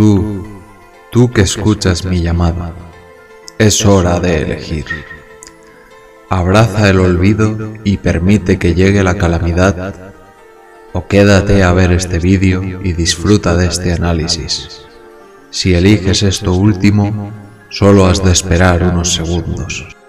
Tú, tú que escuchas mi llamada, es hora de elegir. Abraza el olvido y permite que llegue la calamidad, o quédate a ver este vídeo y disfruta de este análisis. Si eliges esto último, solo has de esperar unos segundos.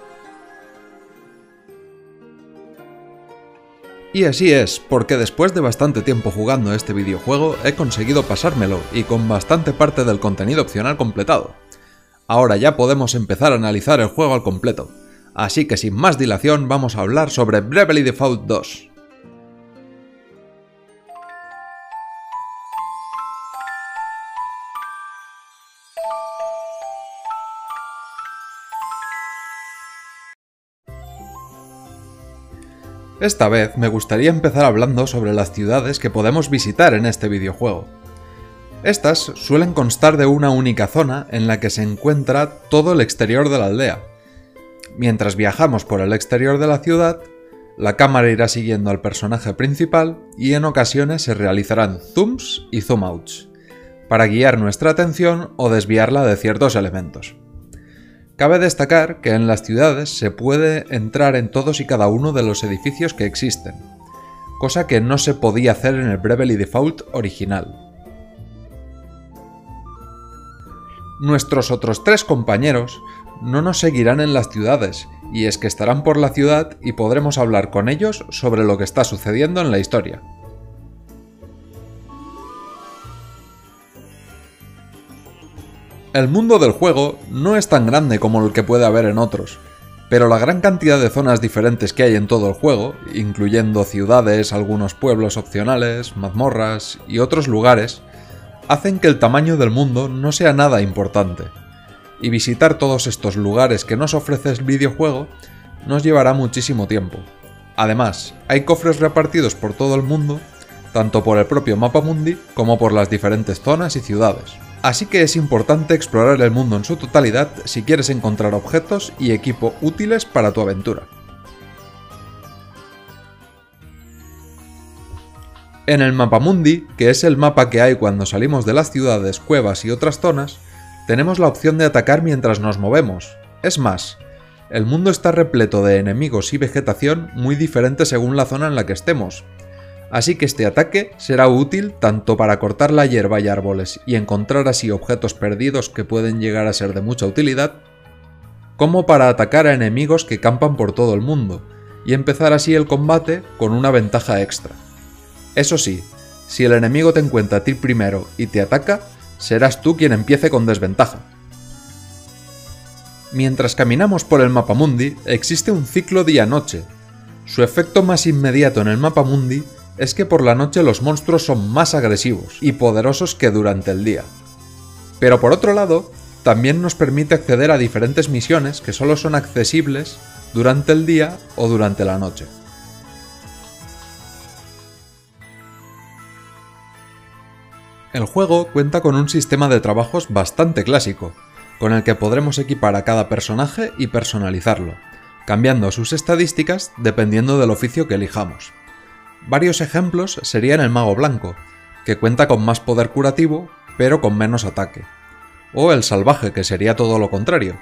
Y así es, porque después de bastante tiempo jugando este videojuego he conseguido pasármelo y con bastante parte del contenido opcional completado. Ahora ya podemos empezar a analizar el juego al completo, así que sin más dilación vamos a hablar sobre Bravely Default 2. Esta vez me gustaría empezar hablando sobre las ciudades que podemos visitar en este videojuego. Estas suelen constar de una única zona en la que se encuentra todo el exterior de la aldea. Mientras viajamos por el exterior de la ciudad, la cámara irá siguiendo al personaje principal y en ocasiones se realizarán zooms y zoom outs, para guiar nuestra atención o desviarla de ciertos elementos. Cabe destacar que en las ciudades se puede entrar en todos y cada uno de los edificios que existen, cosa que no se podía hacer en el Bravely Default original. Nuestros otros tres compañeros no nos seguirán en las ciudades, y es que estarán por la ciudad y podremos hablar con ellos sobre lo que está sucediendo en la historia. El mundo del juego no es tan grande como el que puede haber en otros, pero la gran cantidad de zonas diferentes que hay en todo el juego, incluyendo ciudades, algunos pueblos opcionales, mazmorras y otros lugares, hacen que el tamaño del mundo no sea nada importante. Y visitar todos estos lugares que nos ofrece el videojuego nos llevará muchísimo tiempo. Además, hay cofres repartidos por todo el mundo, tanto por el propio mapa mundi como por las diferentes zonas y ciudades. Así que es importante explorar el mundo en su totalidad si quieres encontrar objetos y equipo útiles para tu aventura. En el mapa mundi, que es el mapa que hay cuando salimos de las ciudades, cuevas y otras zonas, tenemos la opción de atacar mientras nos movemos. Es más, el mundo está repleto de enemigos y vegetación muy diferentes según la zona en la que estemos, así que este ataque será útil tanto para cortar la hierba y árboles y encontrar así objetos perdidos que pueden llegar a ser de mucha utilidad, como para atacar a enemigos que campan por todo el mundo, y empezar así el combate con una ventaja extra. Eso sí, si el enemigo te encuentra a ti primero y te ataca, serás tú quien empiece con desventaja. Mientras caminamos por el mapa mundi, existe un ciclo día-noche. Su efecto más inmediato en el mapa mundi es que por la noche los monstruos son más agresivos y poderosos que durante el día. Pero por otro lado, también nos permite acceder a diferentes misiones que solo son accesibles durante el día o durante la noche. El juego cuenta con un sistema de trabajos bastante clásico, con el que podremos equipar a cada personaje y personalizarlo, cambiando sus estadísticas dependiendo del oficio que elijamos. Varios ejemplos serían el mago blanco, que cuenta con más poder curativo, pero con menos ataque. O el salvaje, que sería todo lo contrario,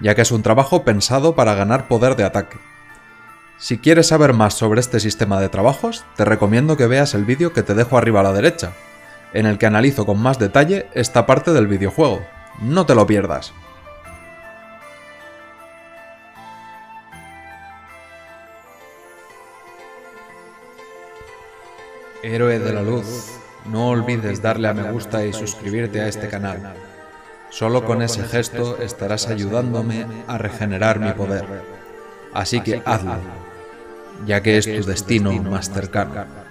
ya que es un trabajo pensado para ganar poder de ataque. Si quieres saber más sobre este sistema de trabajos, te recomiendo que veas el vídeo que te dejo arriba a la derecha, en el que analizo con más detalle esta parte del videojuego. No te lo pierdas. Héroe de la luz, no olvides darle a me gusta y suscribirte a este canal. Solo con ese gesto estarás ayudándome a regenerar mi poder. Así que hazlo, ya que es tu destino más cercano.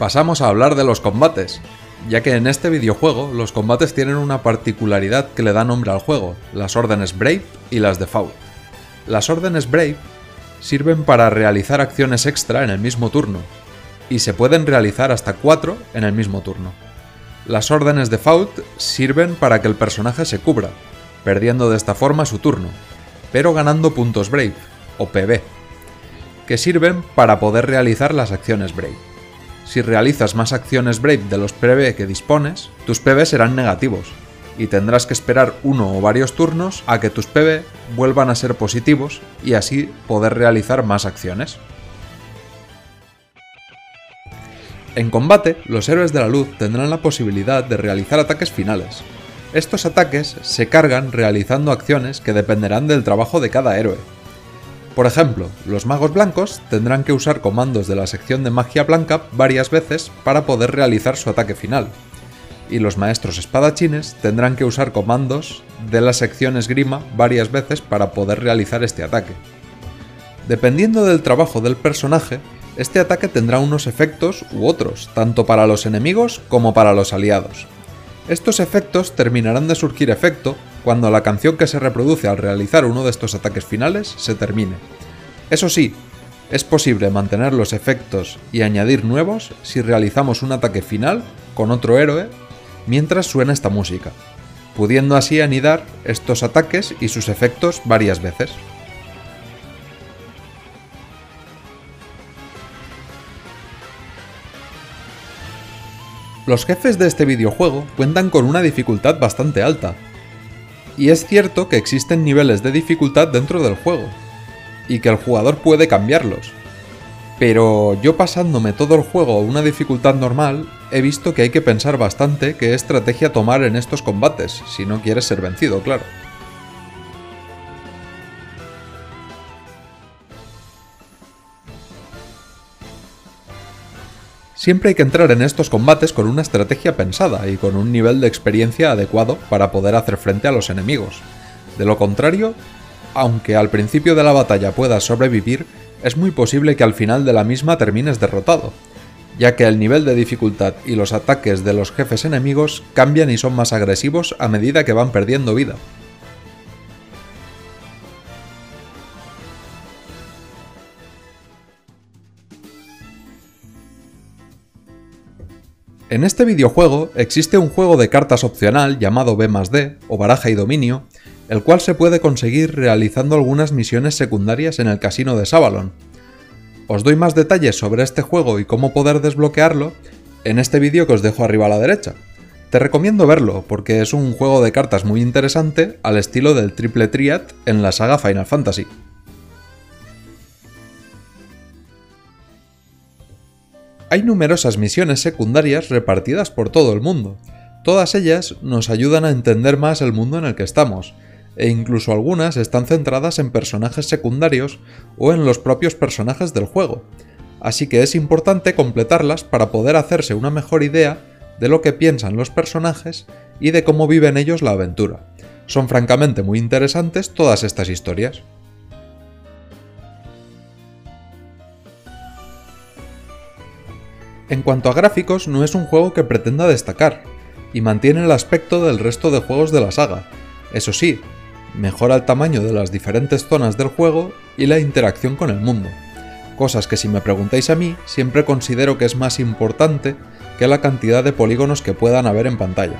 Pasamos a hablar de los combates, ya que en este videojuego los combates tienen una particularidad que le da nombre al juego, las órdenes Brave y las Default. Las órdenes Brave sirven para realizar acciones extra en el mismo turno, y se pueden realizar hasta 4 en el mismo turno. Las órdenes de Fault sirven para que el personaje se cubra, perdiendo de esta forma su turno, pero ganando puntos Brave, o PB, que sirven para poder realizar las acciones Brave. Si realizas más acciones Brave de los PB que dispones, tus PB serán negativos, y tendrás que esperar uno o varios turnos a que tus PB vuelvan a ser positivos y así poder realizar más acciones. En combate, los héroes de la luz tendrán la posibilidad de realizar ataques finales. Estos ataques se cargan realizando acciones que dependerán del trabajo de cada héroe. Por ejemplo, los magos blancos tendrán que usar comandos de la sección de magia blanca varias veces para poder realizar su ataque final, y los maestros espadachines tendrán que usar comandos de la sección esgrima varias veces para poder realizar este ataque. Dependiendo del trabajo del personaje, este ataque tendrá unos efectos u otros, tanto para los enemigos como para los aliados. Estos efectos terminarán de surgir efecto cuando la canción que se reproduce al realizar uno de estos ataques finales se termine. Eso sí, es posible mantener los efectos y añadir nuevos si realizamos un ataque final con otro héroe mientras suena esta música, pudiendo así anidar estos ataques y sus efectos varias veces. Los jefes de este videojuego cuentan con una dificultad bastante alta, y es cierto que existen niveles de dificultad dentro del juego, y que el jugador puede cambiarlos, pero yo pasándome todo el juego a una dificultad normal, he visto que hay que pensar bastante qué estrategia tomar en estos combates, si no quieres ser vencido, claro. Siempre hay que entrar en estos combates con una estrategia pensada y con un nivel de experiencia adecuado para poder hacer frente a los enemigos. De lo contrario, aunque al principio de la batalla puedas sobrevivir, es muy posible que al final de la misma termines derrotado, ya que el nivel de dificultad y los ataques de los jefes enemigos cambian y son más agresivos a medida que van perdiendo vida. En este videojuego existe un juego de cartas opcional llamado B D o Baraja y Dominio, el cual se puede conseguir realizando algunas misiones secundarias en el casino de Savalon. Os doy más detalles sobre este juego y cómo poder desbloquearlo en este vídeo que os dejo arriba a la derecha. Te recomiendo verlo porque es un juego de cartas muy interesante al estilo del Triple Triad en la saga Final Fantasy. Hay numerosas misiones secundarias repartidas por todo el mundo. Todas ellas nos ayudan a entender más el mundo en el que estamos, e incluso algunas están centradas en personajes secundarios o en los propios personajes del juego, así que es importante completarlas para poder hacerse una mejor idea de lo que piensan los personajes y de cómo viven ellos la aventura. Son francamente muy interesantes todas estas historias. En cuanto a gráficos, no es un juego que pretenda destacar, y mantiene el aspecto del resto de juegos de la saga. Eso sí, mejora el tamaño de las diferentes zonas del juego y la interacción con el mundo, cosas que si me preguntáis a mí siempre considero que es más importante que la cantidad de polígonos que puedan haber en pantalla.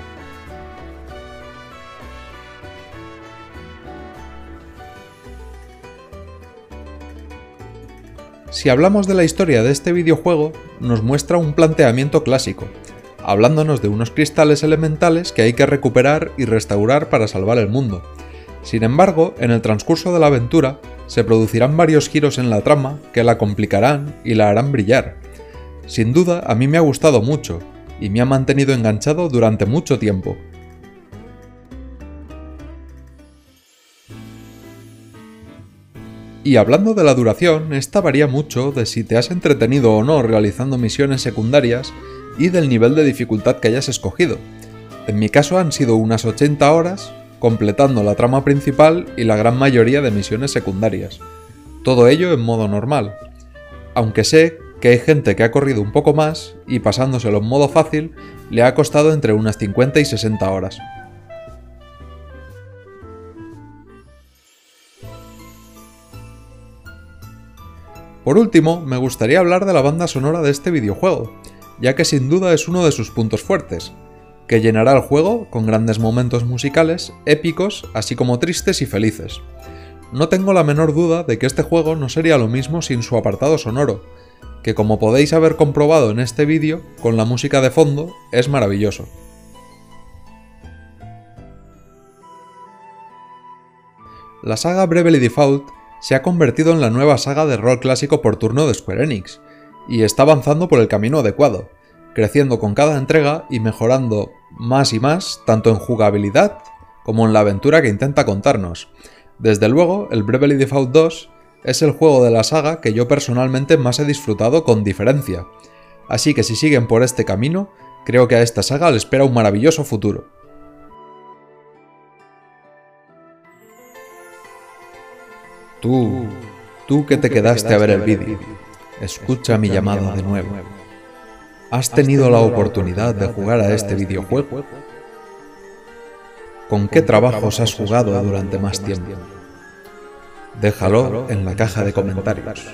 Si hablamos de la historia de este videojuego, nos muestra un planteamiento clásico, hablándonos de unos cristales elementales que hay que recuperar y restaurar para salvar el mundo, sin embargo, en el transcurso de la aventura, se producirán varios giros en la trama que la complicarán y la harán brillar. Sin duda, a mí me ha gustado mucho, y me ha mantenido enganchado durante mucho tiempo. Y hablando de la duración, esta varía mucho de si te has entretenido o no realizando misiones secundarias y del nivel de dificultad que hayas escogido. En mi caso han sido unas 80 horas, completando la trama principal y la gran mayoría de misiones secundarias. Todo ello en modo normal. Aunque sé que hay gente que ha corrido un poco más y pasándoselo en modo fácil le ha costado entre unas 50 y 60 horas. Por último, me gustaría hablar de la banda sonora de este videojuego, ya que sin duda es uno de sus puntos fuertes, que llenará el juego con grandes momentos musicales, épicos, así como tristes y felices. No tengo la menor duda de que este juego no sería lo mismo sin su apartado sonoro, que como podéis haber comprobado en este vídeo, con la música de fondo, es maravilloso. La saga Bravely Default se ha convertido en la nueva saga de rol clásico por turno de Square Enix, y está avanzando por el camino adecuado, creciendo con cada entrega y mejorando más y más tanto en jugabilidad como en la aventura que intenta contarnos. Desde luego, el Bravely Default 2 es el juego de la saga que yo personalmente más he disfrutado con diferencia, así que si siguen por este camino, creo que a esta saga le espera un maravilloso futuro. Tú, tú que te quedaste a ver el vídeo, escucha mi llamada de nuevo. ¿Has tenido la oportunidad de jugar a este videojuego? ¿Con qué trabajos has jugado durante más tiempo? Déjalo en la caja de comentarios.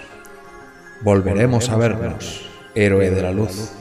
Volveremos a vernos, héroe de la luz.